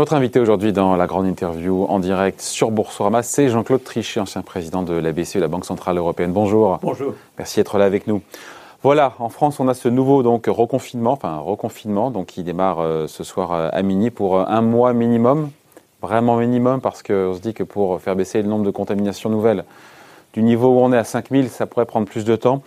Votre invité aujourd'hui dans la grande interview en direct sur Boursorama, c'est Jean-Claude Trichet, ancien président de la BCE, la Banque Centrale Européenne. Bonjour. Bonjour. Merci d'être là avec nous. Voilà, en France, on a ce nouveau donc reconfinement, enfin reconfinement, donc qui démarre euh, ce soir euh, à minuit pour euh, un mois minimum, vraiment minimum, parce qu'on se dit que pour faire baisser le nombre de contaminations nouvelles du niveau où on est à 5000, ça pourrait prendre plus de temps.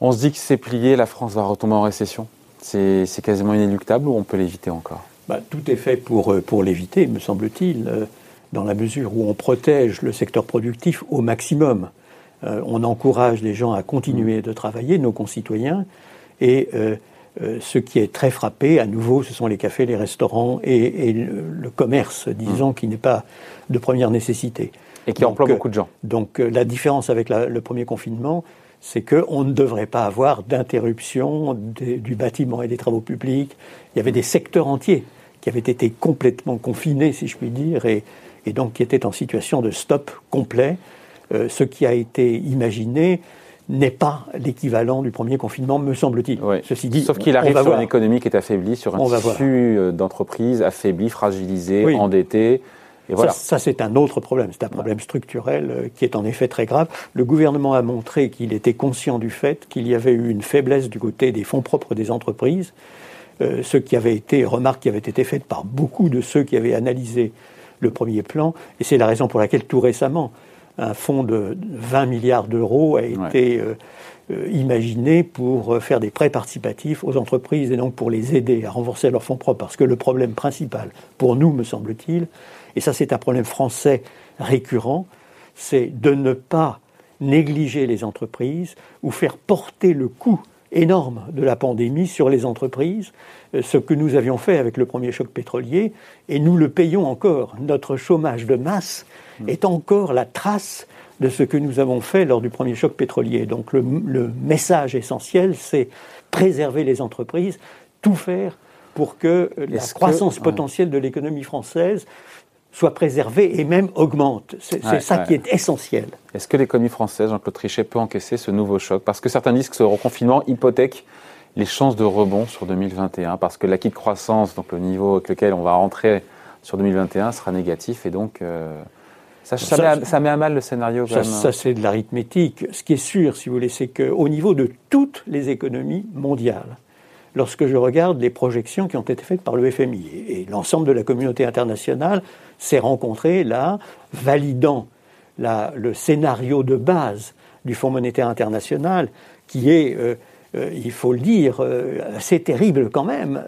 On se dit que c'est plié, la France va retomber en récession. C'est quasiment inéluctable ou on peut l'éviter encore? Bah, tout est fait pour, euh, pour l'éviter, me semble-t-il, euh, dans la mesure où on protège le secteur productif au maximum. Euh, on encourage les gens à continuer de travailler, nos concitoyens, et ce qui est très frappé, à nouveau, ce sont les cafés, les restaurants et, le, commerce, disons, mmh. qui n'est pas de première nécessité. Et qui emploie beaucoup de gens. Donc la différence avec le premier confinement, c'est qu'on ne devrait pas avoir d'interruption du bâtiment et des travaux publics. Il y avait des secteurs entiers qui avaient été complètement confinés, si je puis dire, et, donc qui étaient en situation de stop complet. Euh, ce qui a été imaginé n'est pas l'équivalent du premier confinement, me semble-t-il. Ceci dit, sauf qu'il arrive sur une économie qui est affaiblie, sur un tissu euh, d'entreprises affaibli, fragilisé, endetté ça, c'est un autre problème. C'est un problème structurel euh, qui est en effet très grave. Le gouvernement a montré qu'il était conscient du fait qu'il y avait eu une faiblesse du côté des fonds propres des entreprises, euh, ce qui avait été, remarque qui avait été faite par beaucoup de ceux qui avaient analysé le premier plan, et c'est la raison pour laquelle tout récemment, un fonds de 20 milliards d'euros a été euh, imaginé pour faire des prêts participatifs aux entreprises et donc pour les aider à renforcer leurs fonds propres. Parce que le problème principal, pour nous, me semble-t-il, et ça c'est un problème français récurrent, c'est de ne pas négliger les entreprises ou faire porter le coût énorme de la pandémie sur les entreprises, euh, ce que nous avions fait avec le premier choc pétrolier, et nous le payons encore. Notre chômage de masse mmh. est encore la trace de ce que nous avons fait lors du premier choc pétrolier. Donc le, le message essentiel, c'est préserver les entreprises, tout faire pour que la croissance potentielle de l'économie française soit préservé et même augmente. C'est ça qui est essentiel. Est-ce que l'économie française, Jean-Claude Trichet, peut encaisser ce nouveau choc? Parce que certains disent que ce reconfinement hypothèque les chances de rebond sur 2021, parce que l'acquis de croissance, donc le niveau avec lequel on va rentrer sur 2021, sera négatif, et donc euh, ça, ça, met à, mal le scénario. ça, ça c'est de l'arithmétique. Ce qui est sûr, si vous voulez, c'est qu'au niveau de toutes les économies mondiales, lorsque je regarde les projections qui ont été faites par le FMI et l'ensemble de la communauté internationale s'est rencontré là, validant le scénario de base du Fonds monétaire international, qui est, euh, euh, il faut le dire, euh, assez terrible quand même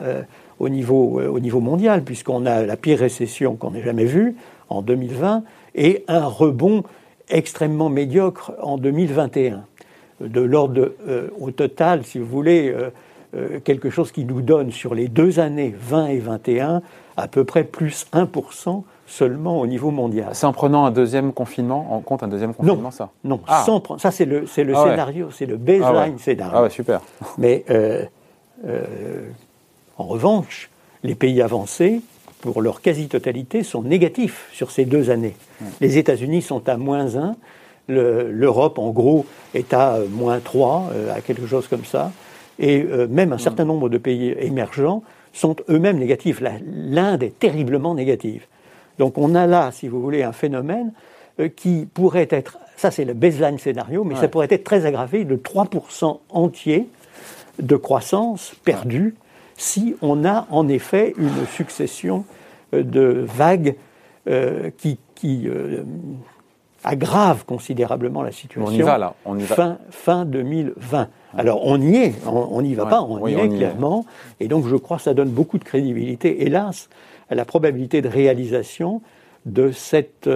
au, niveau, au niveau mondial, puisqu'on a la pire récession qu'on ait jamais vue en 2020 et un rebond extrêmement médiocre en 2021. De l'ordre au total, si vous voulez, quelque chose qui nous donne sur les deux années 20 et 21 à peu près plus 1% seulement au niveau mondial. C'est en prenant un deuxième confinement, en compte un deuxième confinement, ça Non, ah. ça c'est le, c'est le ah scénario, c'est le baseline ah scénario. Ah ouais, super. Mais euh, euh, en revanche, les pays avancés, pour leur quasi-totalité, sont négatifs sur ces deux années. Les États-Unis sont à moins 1, l'Europe, en gros, est à moins 3, à quelque chose comme ça et euh, même un certain nombre de pays émergents sont eux-mêmes négatifs. L'Inde est terriblement négative. Donc on a là, si vous voulez, un phénomène euh, qui pourrait être, ça c'est le baseline scénario, mais ça pourrait être très aggravé de 3% entier de croissance perdue si on a en effet une succession euh, de vagues qui, qui aggrave considérablement la situation. On y va là. On y va. Fin, fin 2020. Alors on y est, on n'y va pas, on y est clairement. Et donc je crois que ça donne beaucoup de crédibilité, hélas, à la probabilité de réalisation de cet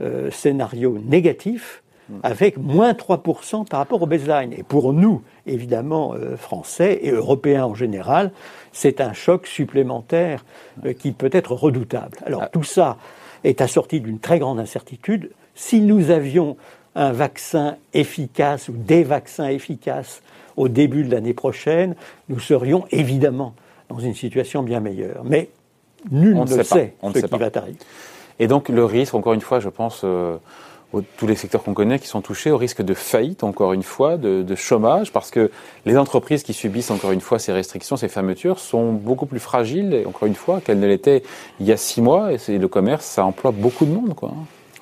euh, scénario négatif hmm. avec moins 3% par rapport au baseline. Et pour nous, évidemment, euh, Français et Européens en général, c'est un choc supplémentaire euh, qui peut être redoutable. Alors ah. tout ça est assorti d'une très grande incertitude. Si nous avions un vaccin efficace ou des vaccins efficaces au début de l'année prochaine, nous serions évidemment dans une situation bien meilleure. Mais nul ne, sait, ce qui va arriver. Et donc le risque, encore une fois, je pense, euh, tous les secteurs qu'on connaît qui sont touchés au risque de faillite, encore une fois, de, chômage, parce que les entreprises qui subissent, encore une fois, ces restrictions, ces fermetures, sont beaucoup plus fragiles, encore une fois, qu'elles ne l'étaient il y a six mois. Et le commerce, ça emploie beaucoup de monde, quoi.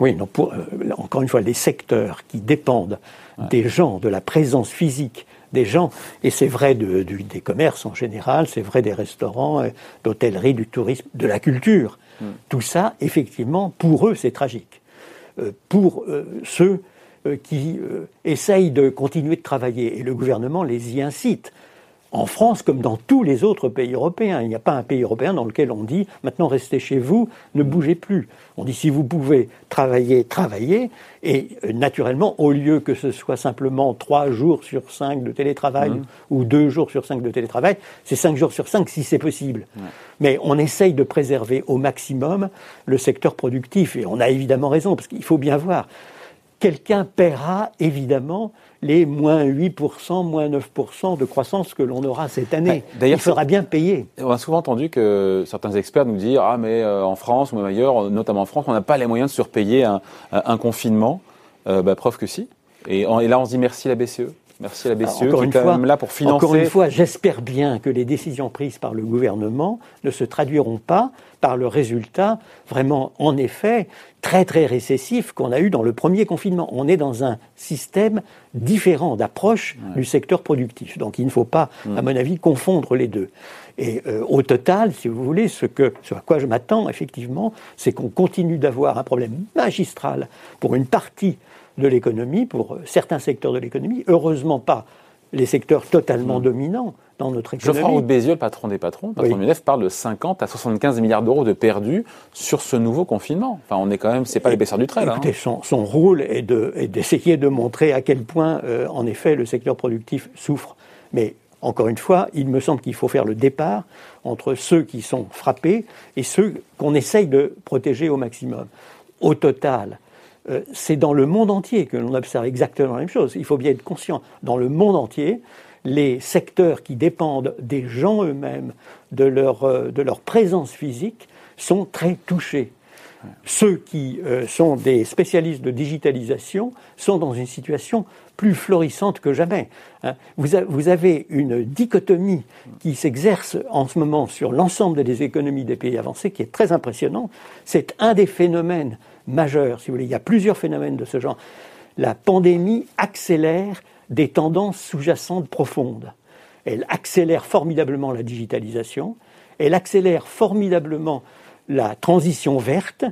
Oui, pour, euh, encore une fois, les secteurs qui dépendent des gens, de la présence physique des gens, et c'est vrai des commerces en général, c'est vrai des restaurants, euh, d'hôtellerie, du tourisme, de la culture. Mm. Tout ça, effectivement, pour eux, c'est tragique. Euh, pour ceux qui essayent de continuer de travailler, et le gouvernement les y incite en France comme dans tous les autres pays européens. Il n'y a pas un pays européen dans lequel on dit maintenant restez chez vous, ne bougez plus. On dit si vous pouvez travailler, travaillez. Et euh, naturellement, au lieu que ce soit simplement trois jours sur cinq de télétravail mmh. ou deux jours sur cinq de télétravail, c'est cinq jours sur cinq si c'est possible. Mais on essaye de préserver au maximum le secteur productif. Et on a évidemment raison, parce qu'il faut bien voir. Quelqu'un paiera évidemment les moins 8%, moins 9% de croissance que l'on aura cette année. D'ailleurs, il faudra bien payer. On a souvent entendu que certains experts nous disent Ah, mais euh, en France ou même ailleurs, notamment en France, on n'a pas les moyens de surpayer un, confinement. Euh, bah, preuve que si. Et, et, là, on se dit merci la BCE. Merci à la BCE qui est quand même là pour financer. Encore une fois, j'espère bien que les décisions prises par le gouvernement ne se traduiront pas par le résultat vraiment, en effet, très très récessif qu'on a eu dans le premier confinement. On est dans un système différent d'approche du secteur productif. Donc il ne faut pas, à mon avis, confondre les deux. Et euh, au total, si vous voulez, ce, que, ce à quoi je m'attends, effectivement, c'est qu'on continue d'avoir un problème magistral pour une partie de l'économie, pour certains secteurs de l'économie. Heureusement pas les secteurs totalement hmm. dominants dans notre économie. Geoffroy Bézieux, le patron des patrons, patron oui. parle de 50 à 75 milliards d'euros de perdus sur ce nouveau confinement. Enfin, on est quand même, c'est pas l'épaisseur du trait. Là, hein. son, son, rôle est d'essayer de, montrer à quel point, euh, en effet, le secteur productif souffre. Mais encore une fois, il me semble qu'il faut faire le départ entre ceux qui sont frappés et ceux qu'on essaye de protéger au maximum. Au total, euh, c'est dans le monde entier que l'on observe exactement la même chose. Il faut bien être conscient. Dans le monde entier, les secteurs qui dépendent des gens eux-mêmes, de leur, euh, de leur présence physique, sont très touchés. Ceux qui euh, sont des spécialistes de digitalisation sont dans une situation plus florissante que jamais. Hein. Vous, vous, avez une dichotomie qui s'exerce en ce moment sur l'ensemble des économies des pays avancés qui est très impressionnante. C'est un des phénomènes majeur, si vous voulez. Il y a plusieurs phénomènes de ce genre. La pandémie accélère des tendances sous-jacentes profondes. Elle accélère formidablement la digitalisation, elle accélère formidablement la transition verte,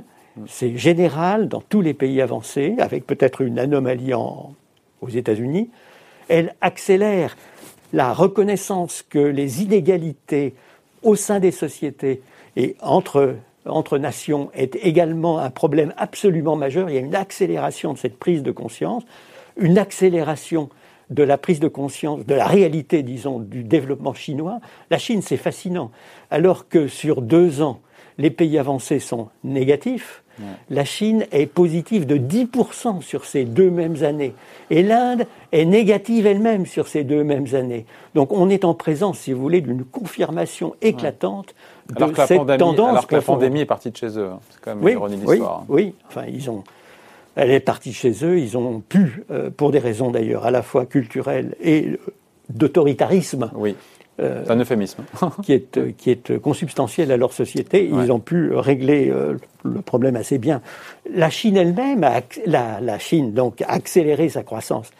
c'est général dans tous les pays avancés, avec peut-être une anomalie aux États-Unis. Elle accélère la reconnaissance que les inégalités au sein des sociétés et entre entre nations est également un problème absolument majeur. Il y a une accélération de cette prise de conscience, une accélération de la prise de conscience de la réalité, disons, du développement chinois. La Chine, c'est fascinant. Alors que sur deux ans, les pays avancés sont négatifs, la Chine est positive de 10% sur ces deux mêmes années. Et l'Inde est négative elle-même sur ces deux mêmes années. Donc on est en présence, si vous voulez, d'une confirmation éclatante de cette tendance. Alors que la pandémie est partie de chez eux. Hein. C'est quand même oui, l'ironie de l'histoire. Oui, oui, enfin, ils ont, elle est partie chez eux. Ils ont pu, euh, pour des raisons d'ailleurs à la fois culturelles et d'autoritarisme, oui. Euh, c'est un euphémisme. qui, est, qui est consubstantiel à leur société. Ils ont pu régler euh, le problème assez bien. La Chine elle-même, la, la, Chine donc, a accéléré sa croissance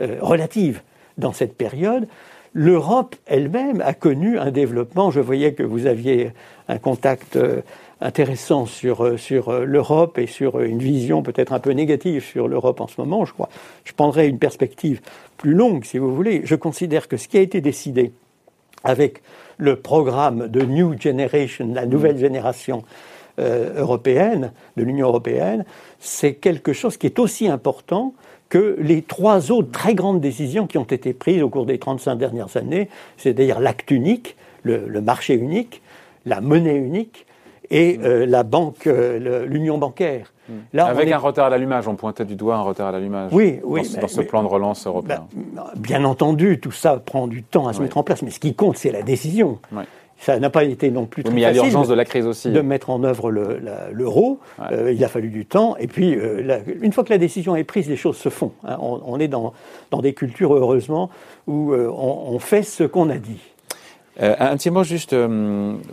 euh, relative dans cette période. L'Europe elle-même a connu un développement. Je voyais que vous aviez un contact intéressant sur, sur l'Europe et sur une vision peut-être un peu négative sur l'Europe en ce moment, je crois. Je prendrai une perspective plus longue, si vous voulez. Je considère que ce qui a été décidé avec le programme de New Generation, la nouvelle génération euh, européenne, de l'Union européenne, c'est quelque chose qui est aussi important que les trois autres très grandes décisions qui ont été prises au cours des 35 dernières années, c'est-à-dire l'acte unique, le, marché unique, la monnaie unique et euh, la banque, euh, l'union bancaire. Avec un retard à l'allumage, on pointait du doigt un retard à l'allumage. Oui, oui. Dans, ce plan de relance européen. Bah, bien entendu, tout ça prend du temps à se mettre en place, mais ce qui compte, c'est la décision. ça n'a pas été non plus très mais il y a l'urgence de la crise aussi. De mettre en œuvre l'euro. Euh, il a fallu du temps. Et puis, euh, une fois que la décision est prise, les choses se font. Hein. On, est dans, dans, des cultures, heureusement, où euh, on, fait ce qu'on a dit. Un petit mot juste,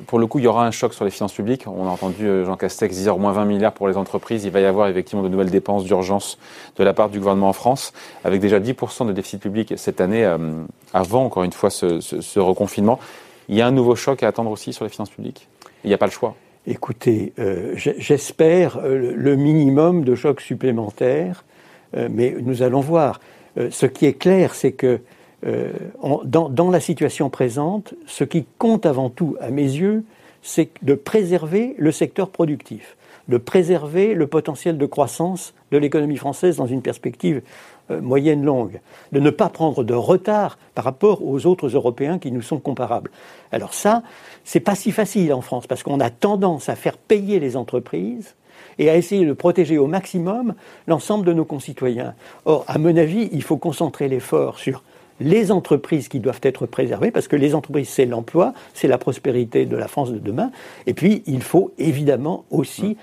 pour le coup, il y aura un choc sur les finances publiques. On a entendu Jean Castex dire au moins 20 milliards pour les entreprises. Il va y avoir effectivement de nouvelles dépenses d'urgence de la part du gouvernement en France, avec déjà 10% de déficit public cette année, avant, encore une fois, ce, reconfinement. Il y a un nouveau choc à attendre aussi sur les finances publiques? Il n'y a pas le choix Écoutez, euh, j'espère euh, le minimum de chocs supplémentaires, euh, mais nous allons voir. ce qui est clair, c'est que dans, dans, la situation présente, ce qui compte avant tout, à mes yeux, c'est de préserver le secteur productif, de préserver le potentiel de croissance de l'économie française dans une perspective euh, moyenne longue, de ne pas prendre de retard par rapport aux autres Européens qui nous sont comparables. Alors ça, c'est pas si facile en France parce qu'on a tendance à faire payer les entreprises et à essayer de protéger au maximum l'ensemble de nos concitoyens. Or, à mon avis, il faut concentrer l'effort sur les entreprises qui doivent être préservées, parce que les entreprises, c'est l'emploi, c'est la prospérité de la France de demain. Et puis, il faut évidemment aussi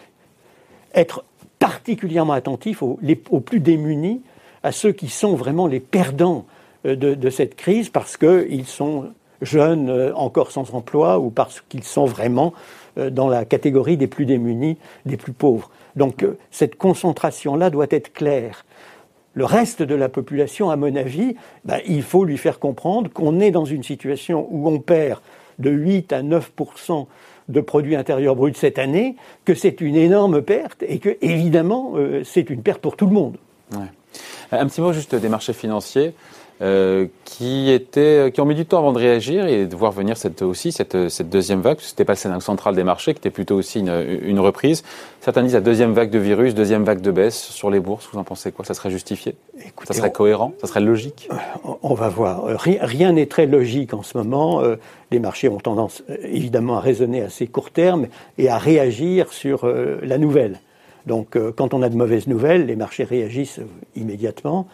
être particulièrement attentif aux, aux plus démunis à ceux qui sont vraiment les perdants euh, de, cette crise parce qu'ils sont jeunes euh, encore sans emploi ou parce qu'ils sont vraiment euh, dans la catégorie des plus démunis, des plus pauvres. Donc cette concentration-là doit être claire. Le reste de la population, à mon avis, ben, il faut lui faire comprendre qu'on est dans une situation où on perd de 8 à 9% de produits intérieurs bruts cette année, que c'est une énorme perte et que, évidemment, c'est une perte pour tout le monde. Un petit mot juste des marchés financiers. Euh, qui, étaient, qui ont mis du temps avant de réagir et de voir venir cette, aussi cette, cette deuxième vague. Ce n'était pas le scénario central des marchés, qui était plutôt aussi une, une, reprise. Certains disent la deuxième vague de virus, deuxième vague de baisse sur les bourses. Vous en pensez quoi? Ça serait justifié? Ça serait cohérent? Ça serait logique? On va voir. Euh, rien n'est très logique en ce moment. Euh, les marchés ont tendance évidemment à raisonner à assez court terme et à réagir sur la nouvelle. Donc euh, quand on a de mauvaises nouvelles, les marchés réagissent immédiatement.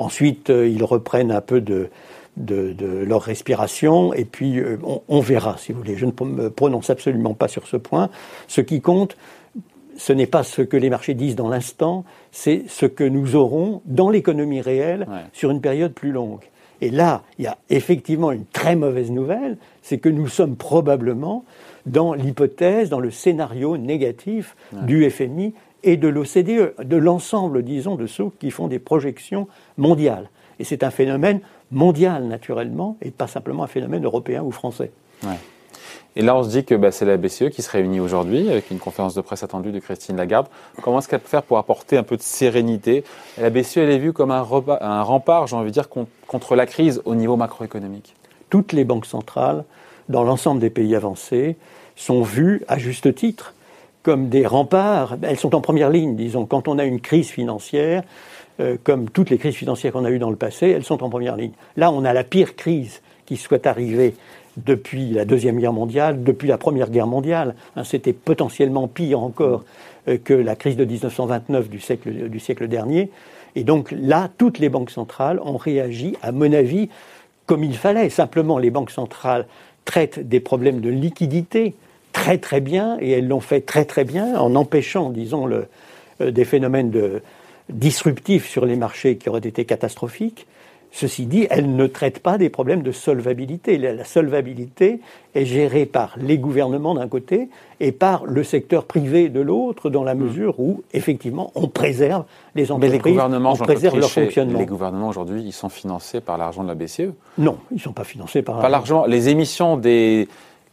Ensuite, euh, ils reprennent un peu de, leur respiration et puis euh, on, verra, si vous voulez. Je ne me prononce absolument pas sur ce point. Ce qui compte, ce n'est pas ce que les marchés disent dans l'instant, c'est ce que nous aurons dans l'économie réelle sur une période plus longue. Et là, il y a effectivement une très mauvaise nouvelle, c'est que nous sommes probablement dans l'hypothèse, dans le scénario négatif du FMI et de l'OCDE, de l'ensemble, disons, de ceux qui font des projections mondiales. Et c'est un phénomène mondial, naturellement, et pas simplement un phénomène européen ou français. Et là, on se dit que bah, c'est la BCE qui se réunit aujourd'hui avec une conférence de presse attendue de Christine Lagarde. Comment est-ce qu'elle peut faire pour apporter un peu de sérénité? La BCE, elle est vue comme un, un rempart, j'ai envie de dire, contre la crise au niveau macroéconomique. Toutes les banques centrales, dans l'ensemble des pays avancés, sont vues, à juste titre, comme des remparts. Elles sont en première ligne, disons. Quand on a une crise financière, euh, comme toutes les crises financières qu'on a eues dans le passé, elles sont en première ligne. Là, on a la pire crise qui soit arrivée depuis la Deuxième Guerre mondiale, depuis la Première Guerre mondiale. Hein, c'était potentiellement pire encore euh, que la crise de 1929 du siècle, du siècle dernier. Et donc là, toutes les banques centrales ont réagi, à mon avis, comme il fallait. Simplement, les banques centrales traitent des problèmes de liquidité, très très bien, et elles l'ont fait très très bien en empêchant, disons, le, euh, des phénomènes de, disruptifs sur les marchés qui auraient été catastrophiques. Ceci dit, elles ne traitent pas des problèmes de solvabilité. La solvabilité est gérée par les gouvernements d'un côté et par le secteur privé de l'autre, dans la hmm. mesure où, effectivement, on préserve les entreprises, Mais les gouvernements, on préserve leur fonctionnement. Les gouvernements, aujourd'hui, ils sont financés par l'argent de la BCE Non, ils ne sont pas financés par... Pas l'argent. Les émissions des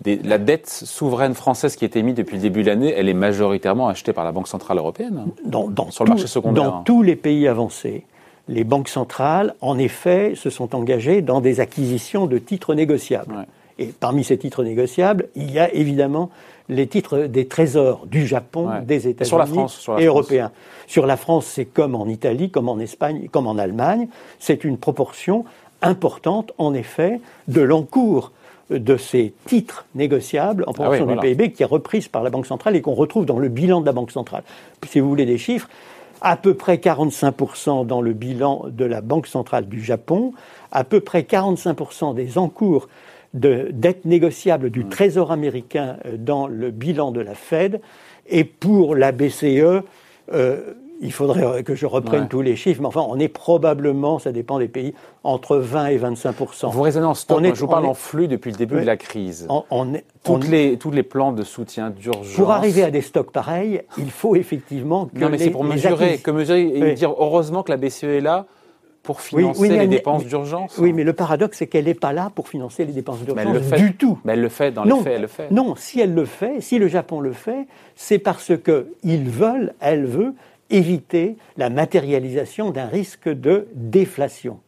la dette souveraine française qui est émise depuis le début de l'année, elle est majoritairement achetée par la Banque Centrale Européenne dans, sur le marché secondaire. Dans tous les pays avancés, les banques centrales, en effet, se sont engagées dans des acquisitions de titres négociables. Et parmi ces titres négociables, il y a évidemment les titres des trésors du Japon, des États-Unis et européens. Sur la France, c'est comme en Italie, comme en Espagne, comme en Allemagne. C'est une proportion importante, en effet, de l'encours de ces titres négociables en proportion ah du PIB qui est reprise par la Banque centrale et qu'on retrouve dans le bilan de la Banque centrale. Si vous voulez des chiffres, à peu près 45% dans le bilan de la Banque centrale du Japon, à peu près 45% des encours de dette négociable du Trésor américain dans le bilan de la Fed. Et pour la BCE, il faudrait que je reprenne tous les chiffres, mais enfin, on est probablement, ça dépend des pays, entre 20 et 25 Vous raisonnez en stock, je vous parle en flux depuis le début de la crise. On, est, Toutes les, tous les plans de soutien d'urgence. Pour arriver à des stocks pareils, il faut effectivement que. Non, mais c'est pour mesurer, que mesurer et dire heureusement que la BCE est là pour financer les dépenses d'urgence. Oui, mais le paradoxe, c'est qu'elle n'est pas là pour financer les dépenses d'urgence du tout. Mais elle le fait, dans les faits, elle le fait. Non, si elle le fait, si le Japon le fait, c'est parce qu'ils veulent, elle veut, éviter la matérialisation d'un risque de déflation.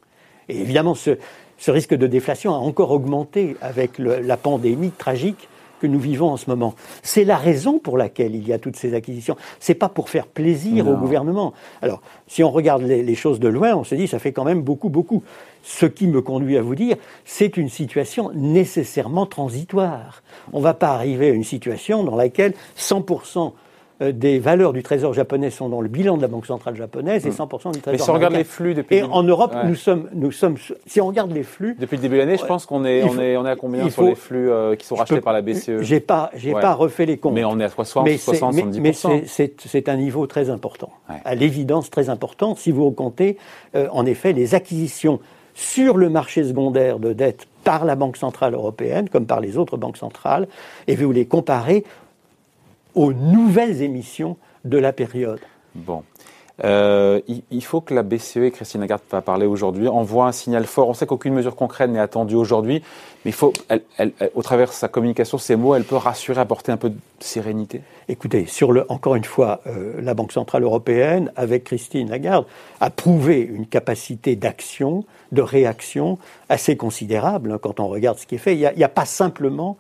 Et évidemment, ce, risque de déflation a encore augmenté avec la pandémie tragique que nous vivons en ce moment. C'est la raison pour laquelle il y a toutes ces acquisitions. C'est pas pour faire plaisir au gouvernement. Alors, si on regarde les, les, choses de loin, on se dit ça fait quand même beaucoup, beaucoup. Ce qui me conduit à vous dire, c'est une situation nécessairement transitoire. On ne va pas arriver à une situation dans laquelle 100 euh, des valeurs du trésor japonais sont dans le bilan de la Banque centrale japonaise et 100% hmm. du trésor. Mais si on regarde les flux depuis. Et en Europe, nous sommes, nous sommes. Si on regarde les flux. Depuis le début de l'année, je pense qu'on est, on est, on est à combien sur les flux euh, qui sont rachetés par la BCE J'ai pas, j'ai pas refait les comptes. Mais on est à 60, mais 70%. Mais, c'est un niveau très important. À l'évidence, très important. Si vous comptez, euh, en effet, les acquisitions sur le marché secondaire de dette par la Banque centrale européenne, comme par les autres banques centrales, et vous les comparez aux nouvelles émissions de la période. Bon. Euh, il faut que la BCE, et Christine Lagarde va parler aujourd'hui, envoie un signal fort. On sait qu'aucune mesure concrète n'est attendue aujourd'hui, mais il faut, elle, au travers de sa communication, ses mots, elle peut rassurer, apporter un peu de sérénité. Écoutez, sur le, encore une fois, euh, la Banque centrale européenne, avec Christine Lagarde, a prouvé une capacité d'action, de réaction assez considérable hein, quand on regarde ce qui est fait. Il n'y a, a, pas simplement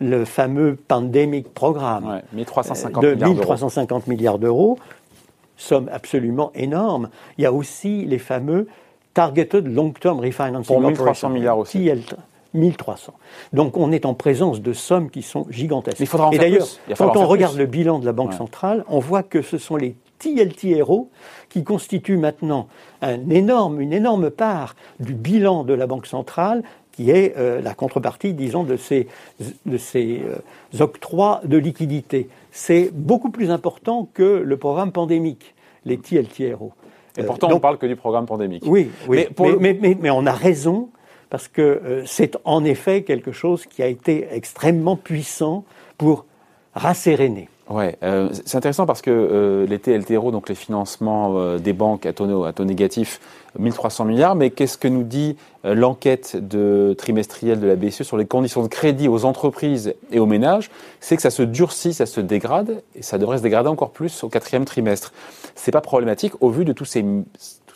le fameux Pandemic Programme 1350 euh, de 1350 milliards d'euros, somme absolument énorme. Il y a aussi les fameux Targeted Long-Term Refinancing Pour 1300 milliards aussi. 1300. Donc on est en présence de sommes qui sont gigantesques. il faudra en Et d'ailleurs, quand on regarde le bilan de la Banque centrale, on voit que ce sont les TLTRO qui constituent maintenant un énorme, une énorme part du bilan de la Banque centrale qui est euh, la contrepartie, disons, de ces, de ces euh, octrois de liquidité. C'est beaucoup plus important que le programme pandémique, les TLTRO. Et pourtant, on ne parle que du programme pandémique. Oui, oui. Mais, mais, mais, on a raison, parce que euh, c'est en effet quelque chose qui a été extrêmement puissant pour rasséréner. Ouais, euh, c'est intéressant parce que euh, les TLTRO, donc les financements euh, des banques à taux, à taux négatif, 1300 milliards, mais qu'est-ce que nous dit l'enquête de trimestrielle de la BCE sur les conditions de crédit aux entreprises et aux ménages? C'est que ça se durcit, ça se dégrade, et ça devrait se dégrader encore plus au quatrième trimestre. C'est pas problématique au vu de tous ces,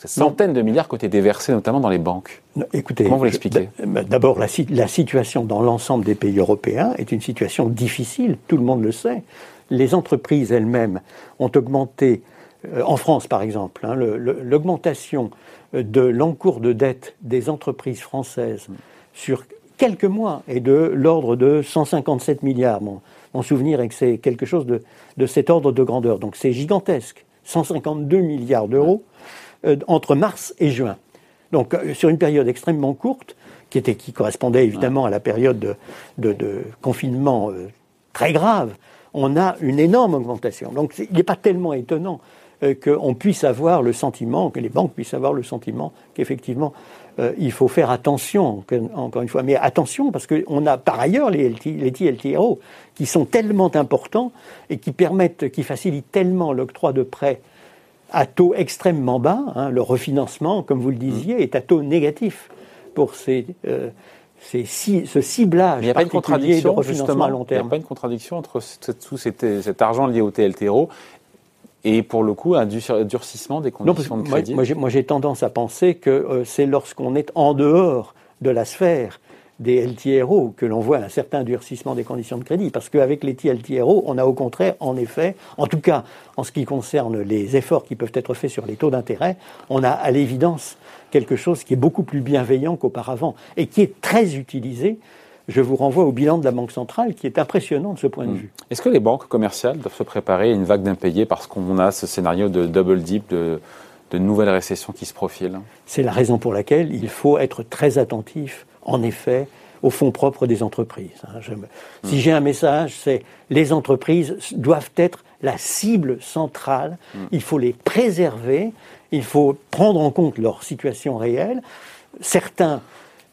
centaines de milliards qui ont été déversés, notamment dans les banques. écoutez, comment vous l'expliquez? D'abord, la, la situation dans l'ensemble des pays européens est une situation difficile, tout le monde le sait les entreprises elles-mêmes ont augmenté, euh, en France par exemple, hein, l'augmentation de l'encours de dette des entreprises françaises sur quelques mois est de l'ordre de 157 milliards. Mon, souvenir est que c'est quelque chose de, cet ordre de grandeur. Donc c'est gigantesque. 152 milliards d'euros euh, entre mars et juin. Donc euh, sur une période extrêmement courte, qui, était, qui correspondait évidemment à la période de, confinement très grave on a une énorme augmentation. Donc il n'est pas tellement étonnant euh, qu'on puisse avoir le sentiment, que les banques puissent avoir le sentiment qu'effectivement euh, il faut faire attention, encore une fois. Mais attention, parce qu'on a par ailleurs les, les TLTRO qui sont tellement importants et qui permettent, qui facilitent tellement l'octroi de prêts à taux extrêmement bas. Hein. le refinancement, comme vous le disiez, est à taux négatif pour ces, euh, ce ciblage il n'y a pas une contradiction, justement, à long terme. Il n'y a pas une contradiction entre tout cet, argent lié au TLTRO et pour le coup un durcissement des conditions de crédit Moi, j'ai tendance à penser que euh, c'est lorsqu'on est en dehors de la sphère des LTRO que l'on voit un certain durcissement des conditions de crédit. Parce qu'avec les TLTRO, on a au contraire, en effet, en tout cas en ce qui concerne les efforts qui peuvent être faits sur les taux d'intérêt, on a à l'évidence quelque chose qui est beaucoup plus bienveillant qu'auparavant et qui est très utilisé. Je vous renvoie au bilan de la Banque centrale qui est impressionnant de ce point de hmm. vue. Est-ce que les banques commerciales doivent se préparer à une vague d'impayés parce qu'on a ce scénario de double dip, de, de nouvelles récessions qui se profilent? C'est la raison pour laquelle il faut être très attentif, en effet, aux fonds propres des entreprises. Hein. Si j'ai un message, c'est les entreprises doivent être la cible centrale. Il faut les préserver. Il faut prendre en compte leur situation réelle. Certains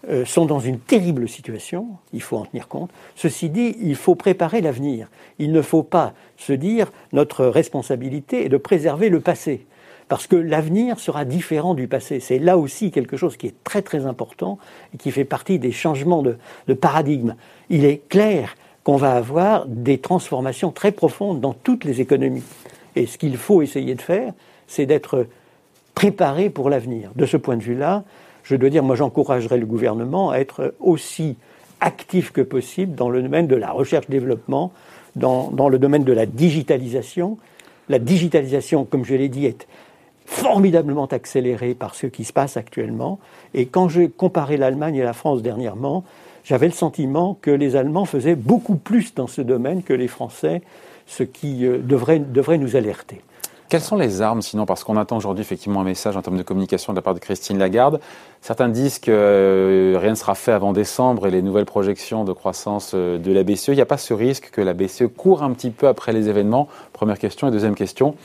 euh, sont dans une terrible situation, il faut en tenir compte. Ceci dit, il faut préparer l'avenir. Il ne faut pas se dire notre responsabilité est de préserver le passé parce que l'avenir sera différent du passé. C'est là aussi quelque chose qui est très très important et qui fait partie des changements de, paradigme. Il est clair qu'on va avoir des transformations très profondes dans toutes les économies. Et ce qu'il faut essayer de faire, c'est d'être préparé pour l'avenir. De ce point de vue-là, je dois dire, moi j'encouragerais le gouvernement à être aussi actif que possible dans le domaine de la recherche-développement, dans, dans, le domaine de la digitalisation. La digitalisation, comme je l'ai dit, est formidablement accéléré par ce qui se passe actuellement. Et quand j'ai comparé l'Allemagne et la France dernièrement, j'avais le sentiment que les Allemands faisaient beaucoup plus dans ce domaine que les Français, ce qui euh, devrait, devrait nous alerter. Quelles sont les armes sinon Parce qu'on attend aujourd'hui effectivement un message en termes de communication de la part de Christine Lagarde. Certains disent que euh, rien ne sera fait avant décembre et les nouvelles projections de croissance euh, de la BCE. Il n'y a pas ce risque que la BCE court un petit peu après les événements? Première question. Et deuxième question,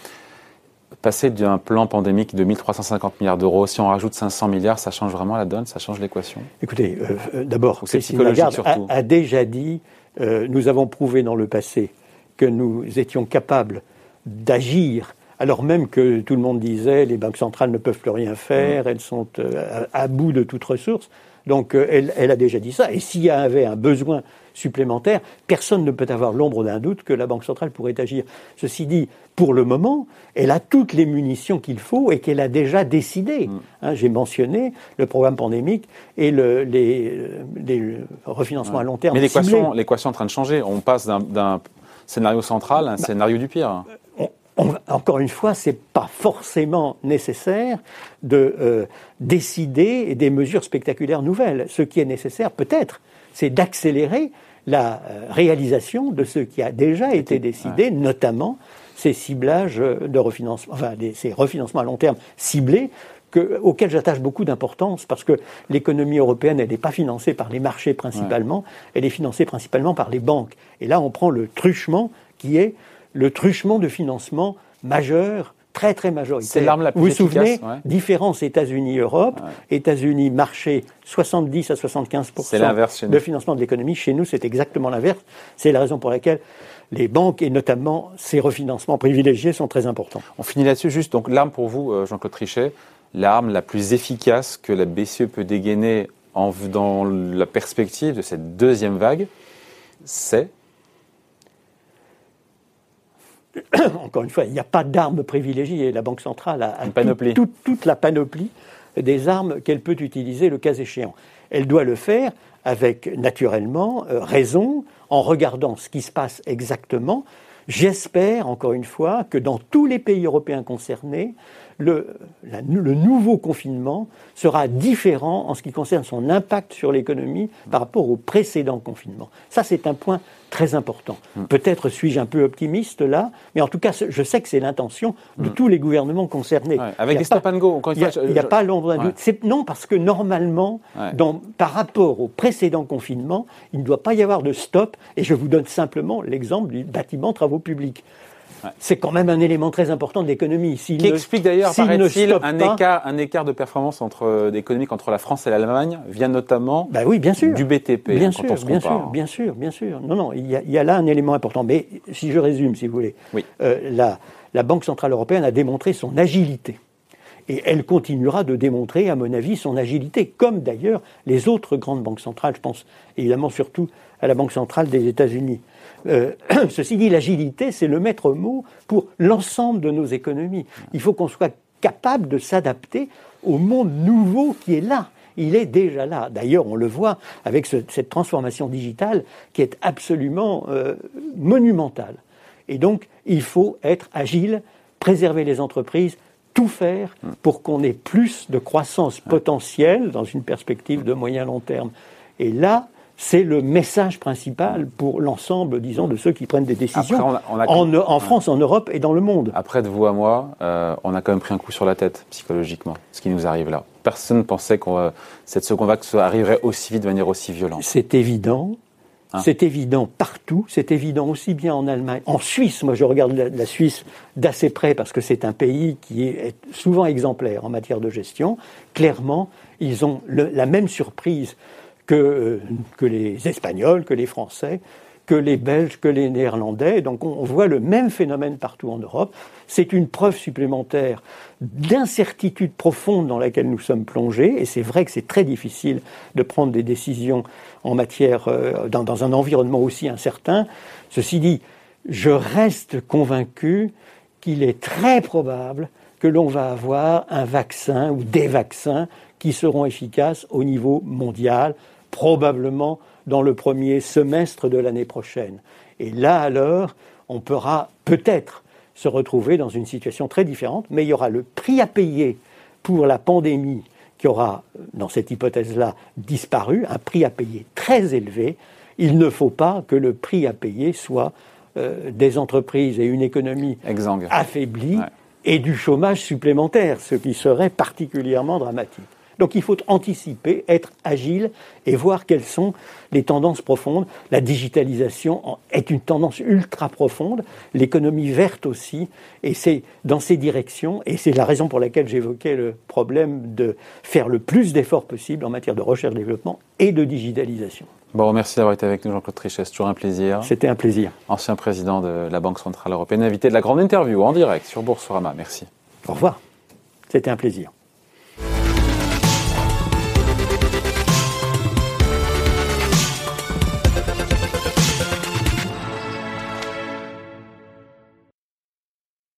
passer d'un plan pandémique de 1350 milliards d'euros, si on rajoute 500 milliards, ça change vraiment la donne, ça change l'équation? Écoutez, euh, euh, d'abord, Christine Lagarde a, déjà dit, euh, nous avons prouvé dans le passé que nous étions capables d'agir alors même que tout le monde disait les banques centrales ne peuvent plus rien faire, mmh. elles sont à, bout de toute ressource. Donc elle, elle, a déjà dit ça. Et s'il y avait un besoin supplémentaire, personne ne peut avoir l'ombre d'un doute que la Banque centrale pourrait agir. Ceci dit, pour le moment, elle a toutes les munitions qu'il faut et qu'elle a déjà décidé. Mm. Hein, j'ai mentionné le programme pandémique et le, les, les, refinancements à long terme. Mais l'équation, l'équation est en train de changer. On passe d'un, scénario central à un bah, scénario du pire. encore une fois, c'est pas forcément nécessaire de euh, décider des mesures spectaculaires nouvelles. Ce qui est nécessaire, peut-être, c'est d'accélérer la euh, réalisation de ce qui a déjà été décidé, notamment ces ciblages de refinancement, enfin ces refinancements à long terme ciblés auxquels j'attache beaucoup d'importance parce que l'économie européenne, elle n'est pas financée par les marchés principalement, elle est financée principalement par les banques. Et là, on prend le truchement qui est le truchement de financement majeur très très majoritaire. C'est l'arme la plus Vous vous souvenez, différence États-Unis-Europe, États-Unis marché 70 à 75 de financement de l'économie. Chez nous, c'est exactement l'inverse. C'est la raison pour laquelle les banques et notamment ces refinancements privilégiés sont très importants. On finit là-dessus juste. Donc l'arme pour vous, euh, Jean-Claude Trichet, l'arme la plus efficace que la BCE peut dégainer en, dans la perspective de cette deuxième vague, c'est encore une fois, il n'y a pas d'armes privilégiées. La Banque centrale a, toute, la panoplie des armes qu'elle peut utiliser le cas échéant. Elle doit le faire avec, naturellement, euh, raison, en regardant ce qui se passe exactement. J'espère, encore une fois, que dans tous les pays européens concernés, le, le, nouveau confinement sera différent en ce qui concerne son impact sur l'économie par rapport au précédent confinement. Ça, c'est un point très important. Mm. Peut-être suis-je un peu optimiste là, mais en tout cas, je sais que c'est l'intention de mm. tous les gouvernements concernés. avec des stop and go, Il n'y a, pas l'ombre d'un doute. Non, parce que normalement, par rapport au précédent confinement, il ne doit pas y avoir de stop. Et je vous donne simplement l'exemple du bâtiment travaux publics. C'est quand même un élément très important de l'économie. Qui explique d'ailleurs, paraît-il, un écart, un écart de performance entre, euh, économique entre la France et l'Allemagne, vient notamment bah oui, bien sûr. du BTP. Bien sûr, bien sûr, bien sûr, bien sûr. Non, non, il y, a, là un élément important. Mais si je résume, si vous voulez, euh, la, la Banque Centrale Européenne a démontré son agilité. Et elle continuera de démontrer, à mon avis, son agilité, comme d'ailleurs les autres grandes banques centrales. Je pense évidemment surtout à la Banque centrale des États-Unis. Euh, ceci dit, l'agilité, c'est le maître mot pour l'ensemble de nos économies. Il faut qu'on soit capable de s'adapter au monde nouveau qui est là. Il est déjà là. D'ailleurs, on le voit avec cette transformation digitale qui est absolument euh, monumentale. Et donc, il faut être agile, préserver les entreprises, tout faire pour qu'on ait plus de croissance potentielle dans une perspective de moyen long terme. Et là, c'est le message principal pour l'ensemble, disons, de ceux qui prennent des décisions en, France, en Europe et dans le monde. Après, de vous à moi, euh, on a quand même pris un coup sur la tête psychologiquement, ce qui nous arrive là. Personne ne pensait que cette seconde vague arriverait aussi vite, de manière aussi violente. C'est évident. Hein c'est évident partout, c'est évident aussi bien en Allemagne. En Suisse, moi je regarde la, Suisse d'assez près parce que c'est un pays qui est souvent exemplaire en matière de gestion. Clairement, ils ont la même surprise que, que les Espagnols, que les Français, que les Belges, que les Néerlandais. Donc on voit le même phénomène partout en Europe. C'est une preuve supplémentaire d'incertitude profonde dans laquelle nous sommes plongés. Et c'est vrai que c'est très difficile de prendre des décisions en matière, euh, dans un environnement aussi incertain. Ceci dit, je reste convaincu qu'il est très probable que l'on va avoir un vaccin ou des vaccins qui seront efficaces au niveau mondial probablement dans le premier semestre de l'année prochaine. Et là alors, on pourra peut-être se retrouver dans une situation très différente, mais il y aura le prix à payer pour la pandémie qui aura, dans cette hypothèse-là, disparu, un prix à payer très élevé. Il ne faut pas que le prix à payer soit euh, des entreprises et une économie affaiblie et du chômage supplémentaire, ce qui serait particulièrement dramatique. Donc il faut anticiper, être agile et voir quelles sont les tendances profondes. La digitalisation est une tendance ultra profonde, l'économie verte aussi, et c'est dans ces directions, et c'est la raison pour laquelle j'évoquais le problème de faire le plus d'efforts possible en matière de recherche-développement et de digitalisation. Bon, merci d'avoir été avec nous, Jean-Claude Trichet. C'est toujours un plaisir. C'était un plaisir. Ancien président de la Banque Centrale Européenne, invité de la grande interview en direct sur Boursorama. Merci. Au revoir. C'était un plaisir.